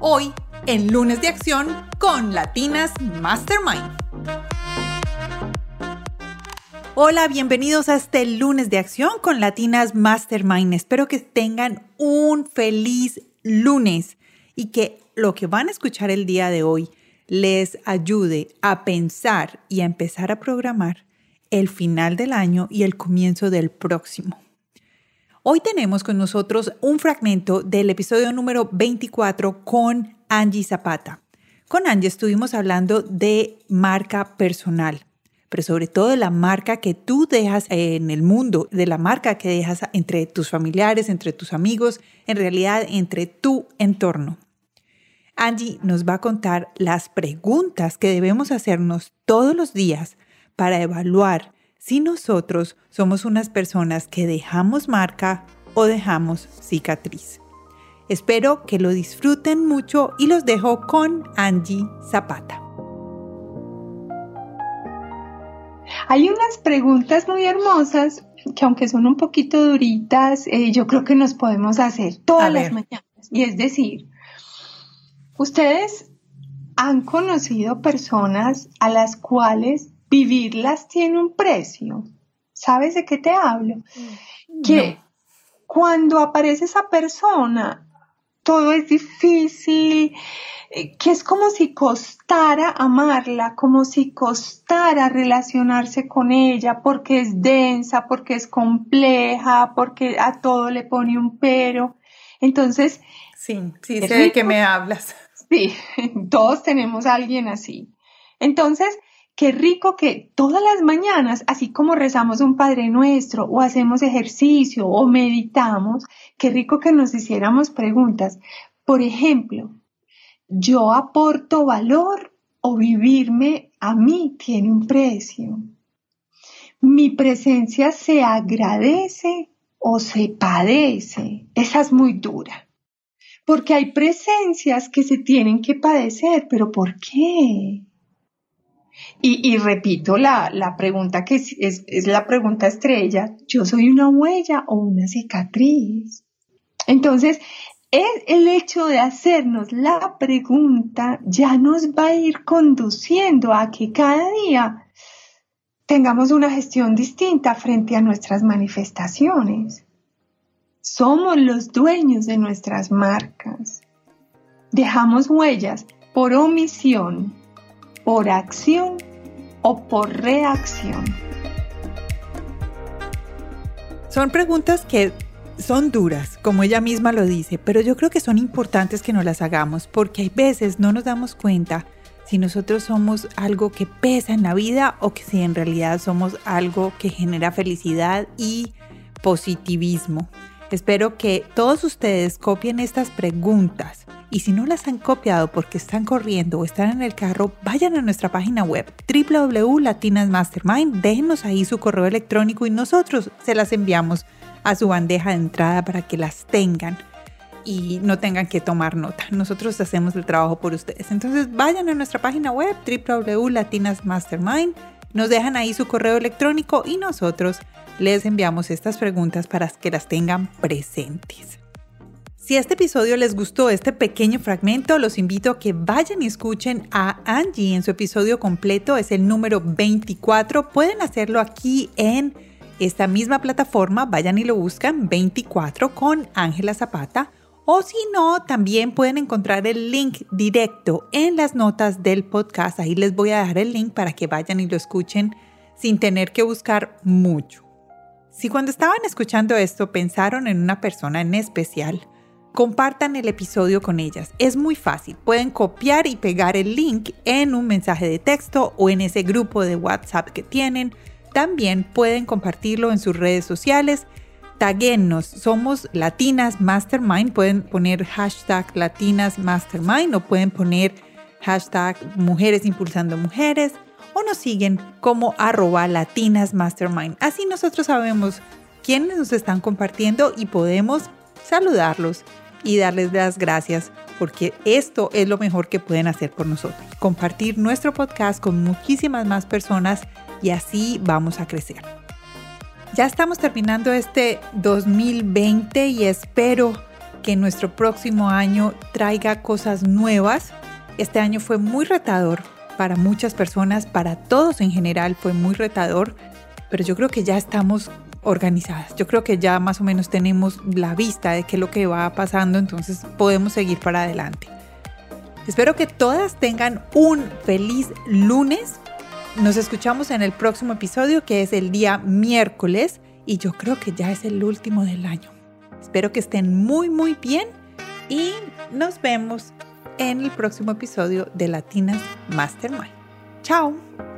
hoy en Lunes de Acción con Latinas Mastermind. Hola, bienvenidos a este lunes de acción con Latinas Mastermind. Espero que tengan un feliz lunes y que lo que van a escuchar el día de hoy les ayude a pensar y a empezar a programar el final del año y el comienzo del próximo. Hoy tenemos con nosotros un fragmento del episodio número 24 con Angie Zapata. Con Angie estuvimos hablando de marca personal, pero sobre todo de la marca que tú dejas en el mundo, de la marca que dejas entre tus familiares, entre tus amigos, en realidad entre tu entorno. Angie nos va a contar las preguntas que debemos hacernos todos los días para evaluar si nosotros somos unas personas que dejamos marca o dejamos cicatriz. Espero que lo disfruten mucho y los dejo con Angie Zapata. Hay unas preguntas muy hermosas que aunque son un poquito duritas, eh, yo creo que nos podemos hacer todas las mañanas. Y es decir, ustedes han conocido personas a las cuales vivirlas tiene un precio. ¿Sabes de qué te hablo? Mm, que cuando aparece esa persona, todo es difícil, eh, que es como si costara amarla, como si costara relacionarse con ella, porque es densa, porque es compleja, porque a todo le pone un pero. Entonces... Sí, sí, sé de qué me hablas. Sí, todos tenemos a alguien así. Entonces, Qué rico que todas las mañanas, así como rezamos un Padre Nuestro o hacemos ejercicio o meditamos, qué rico que nos hiciéramos preguntas. Por ejemplo, ¿yo aporto valor o vivirme a mí tiene un precio? ¿Mi presencia se agradece o se padece? Esa es muy dura. Porque hay presencias que se tienen que padecer, pero ¿por qué? Y, repito la, pregunta que es, es, la pregunta estrella, ¿yo soy una huella o una cicatriz? Entonces, el, el hecho de hacernos la pregunta ya nos va a ir conduciendo a que cada día tengamos una gestión distinta frente a nuestras manifestaciones. Somos los dueños de nuestras marcas. Dejamos huellas por omisión, por acción o por reacción? Son preguntas que son duras, como ella misma lo dice, pero yo creo que son importantes que nos las hagamos porque hay veces no nos damos cuenta si nosotros somos algo que pesa en la vida o que si en realidad somos algo que genera felicidad y positivismo. Espero que todos ustedes copien estas preguntas y si no las han copiado porque están corriendo o están en el carro, vayan a nuestra página web www.latinasmastermind, déjenos ahí su correo electrónico y nosotros se las enviamos a su bandeja de entrada para que las tengan y no tengan que tomar nota. Nosotros hacemos el trabajo por ustedes. Entonces vayan a nuestra página web www.latinasmastermind, nos dejan ahí su correo electrónico y nosotros les enviamos estas preguntas para que las tengan presentes. Si este episodio les gustó, este pequeño fragmento, los invito a que vayan y escuchen a Angie en su episodio completo, es el número 24. Pueden hacerlo aquí en esta misma plataforma, vayan y lo buscan 24 con Ángela Zapata. O si no, también pueden encontrar el link directo en las notas del podcast. Ahí les voy a dejar el link para que vayan y lo escuchen sin tener que buscar mucho. Si cuando estaban escuchando esto pensaron en una persona en especial, compartan el episodio con ellas. Es muy fácil. Pueden copiar y pegar el link en un mensaje de texto o en ese grupo de WhatsApp que tienen. También pueden compartirlo en sus redes sociales. taguennos, somos Latinas Mastermind, pueden poner hashtag Latinas Mastermind o pueden poner hashtag Mujeres Impulsando Mujeres o nos siguen como arroba Latinas Mastermind. Así nosotros sabemos quiénes nos están compartiendo y podemos saludarlos y darles las gracias porque esto es lo mejor que pueden hacer por nosotros. Compartir nuestro podcast con muchísimas más personas y así vamos a crecer. Ya estamos terminando este 2020 y espero que nuestro próximo año traiga cosas nuevas. Este año fue muy retador para muchas personas, para todos en general fue muy retador, pero yo creo que ya estamos organizadas. Yo creo que ya más o menos tenemos la vista de qué es lo que va pasando, entonces podemos seguir para adelante. Espero que todas tengan un feliz lunes nos escuchamos en el próximo episodio que es el día miércoles y yo creo que ya es el último del año. Espero que estén muy muy bien y nos vemos en el próximo episodio de Latinas Mastermind. Chao.